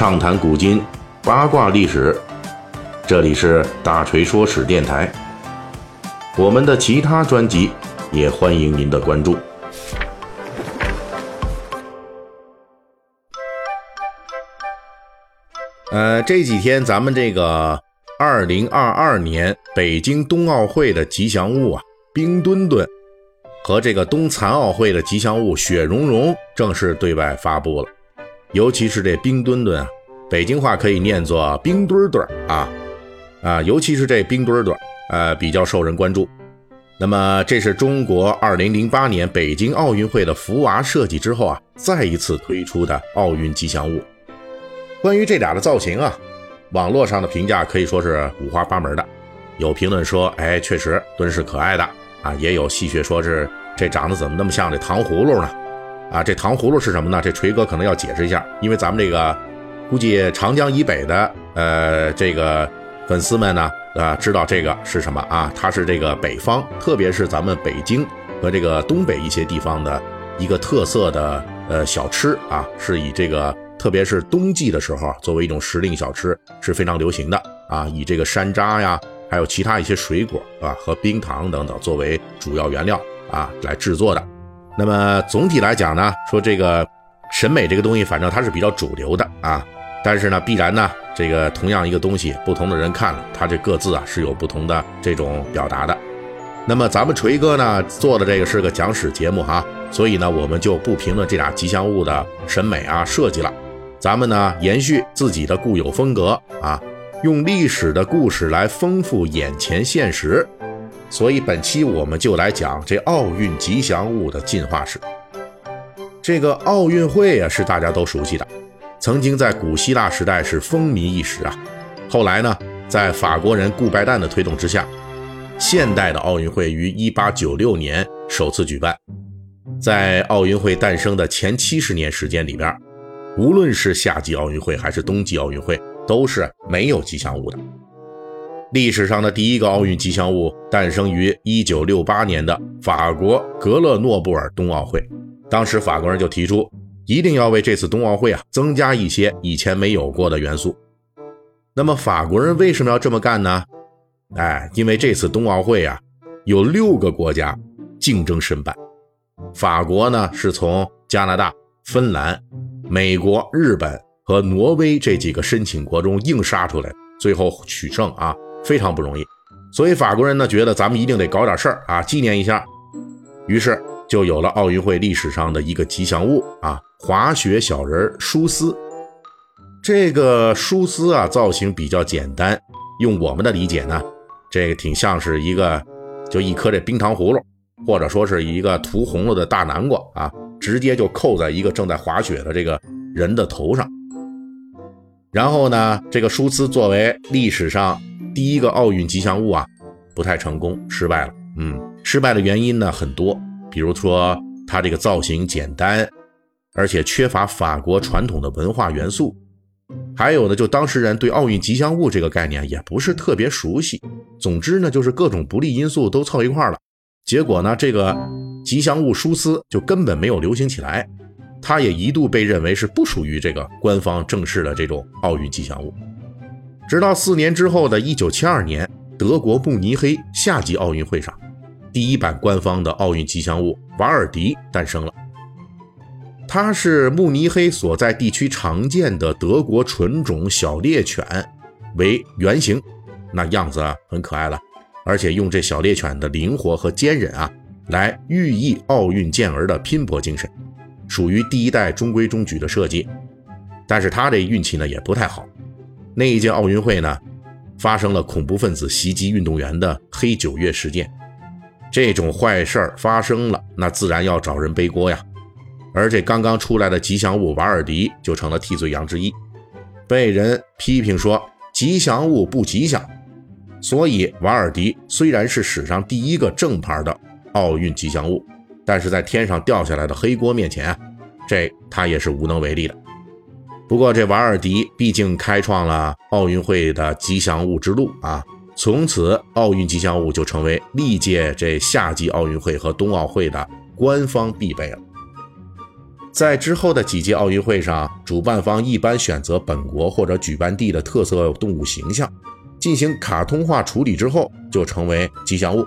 畅谈古今，八卦历史。这里是大锤说史电台。我们的其他专辑也欢迎您的关注。呃，这几天咱们这个二零二二年北京冬奥会的吉祥物啊，冰墩墩和这个冬残奥会的吉祥物雪融融正式对外发布了。尤其是这冰墩墩啊，北京话可以念作冰墩墩啊啊，尤其是这冰墩墩，呃，比较受人关注。那么，这是中国2008年北京奥运会的福娃设计之后啊，再一次推出的奥运吉祥物。关于这俩的造型啊，网络上的评价可以说是五花八门的。有评论说，哎，确实墩是可爱的啊，也有戏谑说是这长得怎么那么像这糖葫芦呢？啊，这糖葫芦是什么呢？这锤哥可能要解释一下，因为咱们这个估计长江以北的呃这个粉丝们呢，啊知道这个是什么啊？它是这个北方，特别是咱们北京和这个东北一些地方的一个特色的呃小吃啊，是以这个。特别是冬季的时候，作为一种时令小吃是非常流行的啊，以这个山楂呀，还有其他一些水果啊和冰糖等等作为主要原料啊来制作的。那么总体来讲呢，说这个审美这个东西，反正它是比较主流的啊，但是呢，必然呢，这个同样一个东西，不同的人看了，它这各自啊是有不同的这种表达的。那么咱们锤哥呢做的这个是个讲史节目哈，所以呢，我们就不评论这俩吉祥物的审美啊设计了。咱们呢，延续自己的固有风格啊，用历史的故事来丰富眼前现实。所以本期我们就来讲这奥运吉祥物的进化史。这个奥运会啊，是大家都熟悉的，曾经在古希腊时代是风靡一时啊。后来呢，在法国人顾拜旦的推动之下，现代的奥运会于1896年首次举办。在奥运会诞生的前七十年时间里边。无论是夏季奥运会还是冬季奥运会，都是没有吉祥物的。历史上的第一个奥运吉祥物诞生于1968年的法国格勒诺布尔冬奥会。当时法国人就提出，一定要为这次冬奥会啊增加一些以前没有过的元素。那么法国人为什么要这么干呢？哎，因为这次冬奥会啊有六个国家竞争申办，法国呢是从加拿大、芬兰。美国、日本和挪威这几个申请国中硬杀出来，最后取胜啊，非常不容易。所以法国人呢觉得咱们一定得搞点事儿啊，纪念一下。于是就有了奥运会历史上的一个吉祥物啊，滑雪小人舒斯。这个舒斯啊，造型比较简单，用我们的理解呢，这个挺像是一个就一颗这冰糖葫芦，或者说是一个涂红了的大南瓜啊。直接就扣在一个正在滑雪的这个人的头上，然后呢，这个舒斯作为历史上第一个奥运吉祥物啊，不太成功，失败了。嗯，失败的原因呢很多，比如说它这个造型简单，而且缺乏法国传统的文化元素，还有呢，就当事人对奥运吉祥物这个概念也不是特别熟悉。总之呢，就是各种不利因素都凑一块了，结果呢，这个。吉祥物舒斯就根本没有流行起来，它也一度被认为是不属于这个官方正式的这种奥运吉祥物。直到四年之后的1972年，德国慕尼黑夏季奥运会上，第一版官方的奥运吉祥物瓦尔迪诞生了。它是慕尼黑所在地区常见的德国纯种小猎犬为原型，那样子很可爱了，而且用这小猎犬的灵活和坚韧啊。来寓意奥运健儿的拼搏精神，属于第一代中规中矩的设计，但是他这运气呢也不太好。那一届奥运会呢，发生了恐怖分子袭击运动员的黑九月事件，这种坏事儿发生了，那自然要找人背锅呀。而这刚刚出来的吉祥物瓦尔迪就成了替罪羊之一，被人批评说吉祥物不吉祥。所以瓦尔迪虽然是史上第一个正牌的。奥运吉祥物，但是在天上掉下来的黑锅面前啊，这他也是无能为力的。不过这瓦尔迪毕竟开创了奥运会的吉祥物之路啊，从此奥运吉祥物就成为历届这夏季奥运会和冬奥会的官方必备了。在之后的几届奥运会上，主办方一般选择本国或者举办地的特色动物形象，进行卡通化处理之后，就成为吉祥物。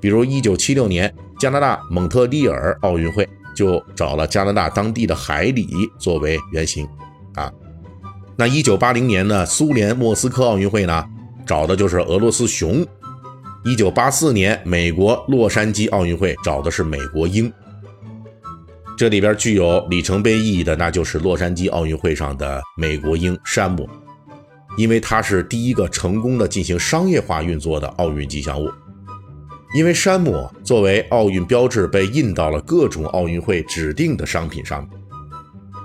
比如1976年加拿大蒙特利尔奥运会，就找了加拿大当地的海狸作为原型。那一九八零年呢，苏联莫斯科奥运会呢，找的就是俄罗斯熊。一九八四年美国洛杉矶奥运会找的是美国鹰。这里边具有里程碑意义的，那就是洛杉矶奥运会上的美国鹰山姆，因为它是第一个成功的进行商业化运作的奥运吉祥物。因为山姆作为奥运标志被印到了各种奥运会指定的商品上，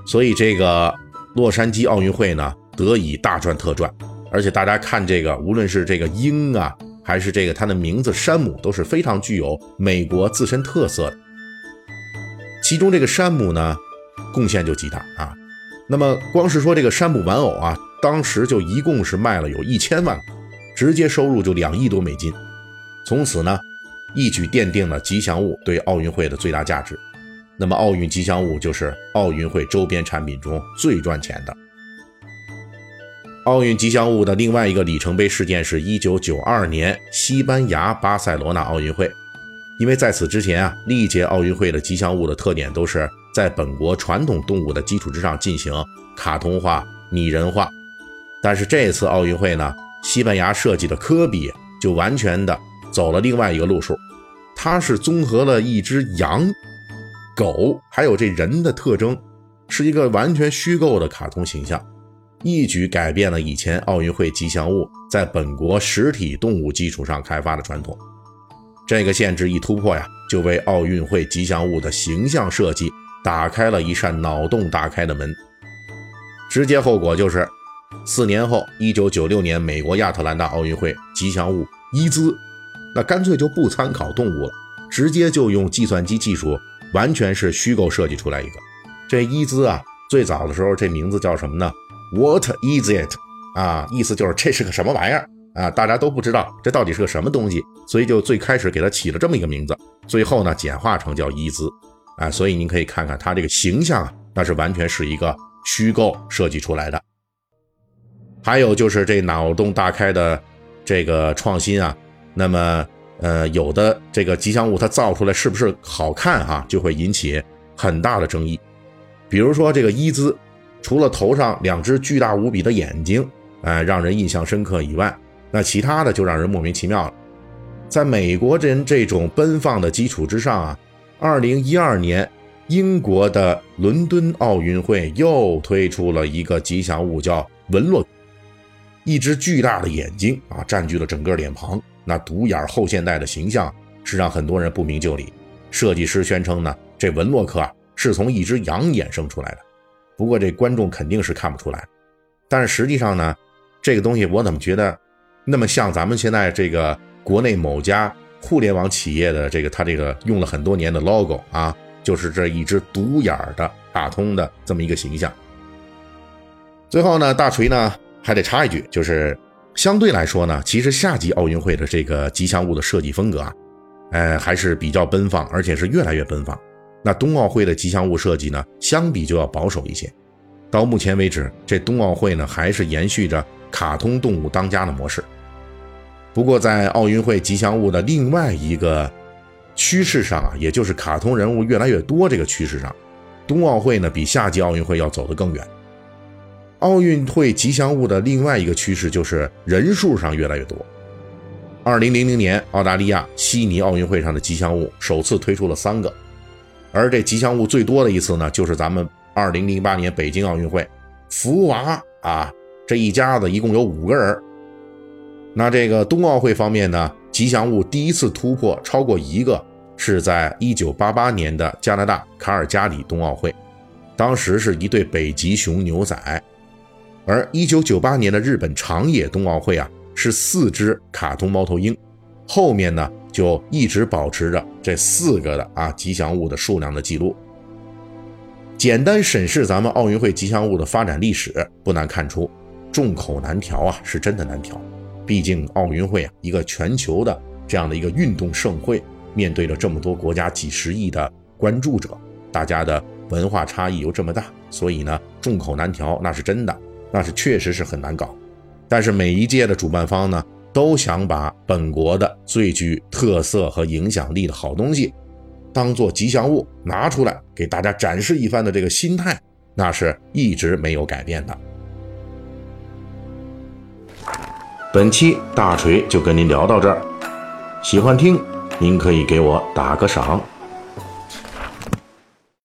所以这个洛杉矶奥运会呢得以大赚特赚。而且大家看这个，无论是这个鹰啊，还是这个它的名字山姆，都是非常具有美国自身特色的。其中这个山姆呢，贡献就极大啊。那么光是说这个山姆玩偶啊，当时就一共是卖了有一千万，直接收入就两亿多美金。从此呢，一举奠定了吉祥物对奥运会的最大价值。那么奥运吉祥物就是奥运会周边产品中最赚钱的。奥运吉祥物的另外一个里程碑事件是1992年西班牙巴塞罗那奥运会。因为在此之前啊，历届奥运会的吉祥物的特点都是在本国传统动物的基础之上进行卡通化、拟人化。但是这次奥运会呢，西班牙设计的科比就完全的走了另外一个路数，它是综合了一只羊、狗还有这人的特征，是一个完全虚构的卡通形象，一举改变了以前奥运会吉祥物在本国实体动物基础上开发的传统。这个限制一突破呀，就为奥运会吉祥物的形象设计打开了一扇脑洞大开的门。直接后果就是，四年后，一九九六年美国亚特兰大奥运会吉祥物伊兹，那干脆就不参考动物了，直接就用计算机技术，完全是虚构设计出来一个。这伊兹啊，最早的时候这名字叫什么呢？What is it？啊，意思就是这是个什么玩意儿。啊，大家都不知道这到底是个什么东西，所以就最开始给它起了这么一个名字，最后呢简化成叫伊兹，啊，所以您可以看看它这个形象啊，那是完全是一个虚构设计出来的。还有就是这脑洞大开的这个创新啊，那么呃有的这个吉祥物它造出来是不是好看哈，就会引起很大的争议。比如说这个伊兹，除了头上两只巨大无比的眼睛，哎，让人印象深刻以外，那其他的就让人莫名其妙了。在美国人这种奔放的基础之上啊，二零一二年英国的伦敦奥运会又推出了一个吉祥物，叫文洛，一只巨大的眼睛啊，占据了整个脸庞。那独眼后现代的形象是让很多人不明就里。设计师宣称呢，这文洛克啊是从一只羊衍生出来的。不过这观众肯定是看不出来。但是实际上呢，这个东西我怎么觉得？那么像咱们现在这个国内某家互联网企业的这个，它这个用了很多年的 logo 啊，就是这一只独眼的卡通的这么一个形象。最后呢，大锤呢还得插一句，就是相对来说呢，其实夏季奥运会的这个吉祥物的设计风格啊，呃还是比较奔放，而且是越来越奔放。那冬奥会的吉祥物设计呢，相比就要保守一些。到目前为止，这冬奥会呢还是延续着卡通动物当家的模式。不过，在奥运会吉祥物的另外一个趋势上啊，也就是卡通人物越来越多这个趋势上，冬奥会呢比夏季奥运会要走得更远。奥运会吉祥物的另外一个趋势就是人数上越来越多。二零零零年澳大利亚悉尼奥运会上的吉祥物首次推出了三个，而这吉祥物最多的一次呢，就是咱们二零零八年北京奥运会，福娃啊，这一家子一共有五个人。那这个冬奥会方面呢，吉祥物第一次突破超过一个，是在一九八八年的加拿大卡尔加里冬奥会，当时是一对北极熊牛仔，而一九九八年的日本长野冬奥会啊，是四只卡通猫头鹰，后面呢就一直保持着这四个的啊吉祥物的数量的记录。简单审视咱们奥运会吉祥物的发展历史，不难看出，众口难调啊，是真的难调。毕竟奥运会啊，一个全球的这样的一个运动盛会，面对着这么多国家几十亿的关注者，大家的文化差异又这么大，所以呢，众口难调，那是真的，那是确实是很难搞。但是每一届的主办方呢，都想把本国的最具特色和影响力的好东西，当做吉祥物拿出来给大家展示一番的这个心态，那是一直没有改变的。本期大锤就跟您聊到这儿，喜欢听您可以给我打个赏。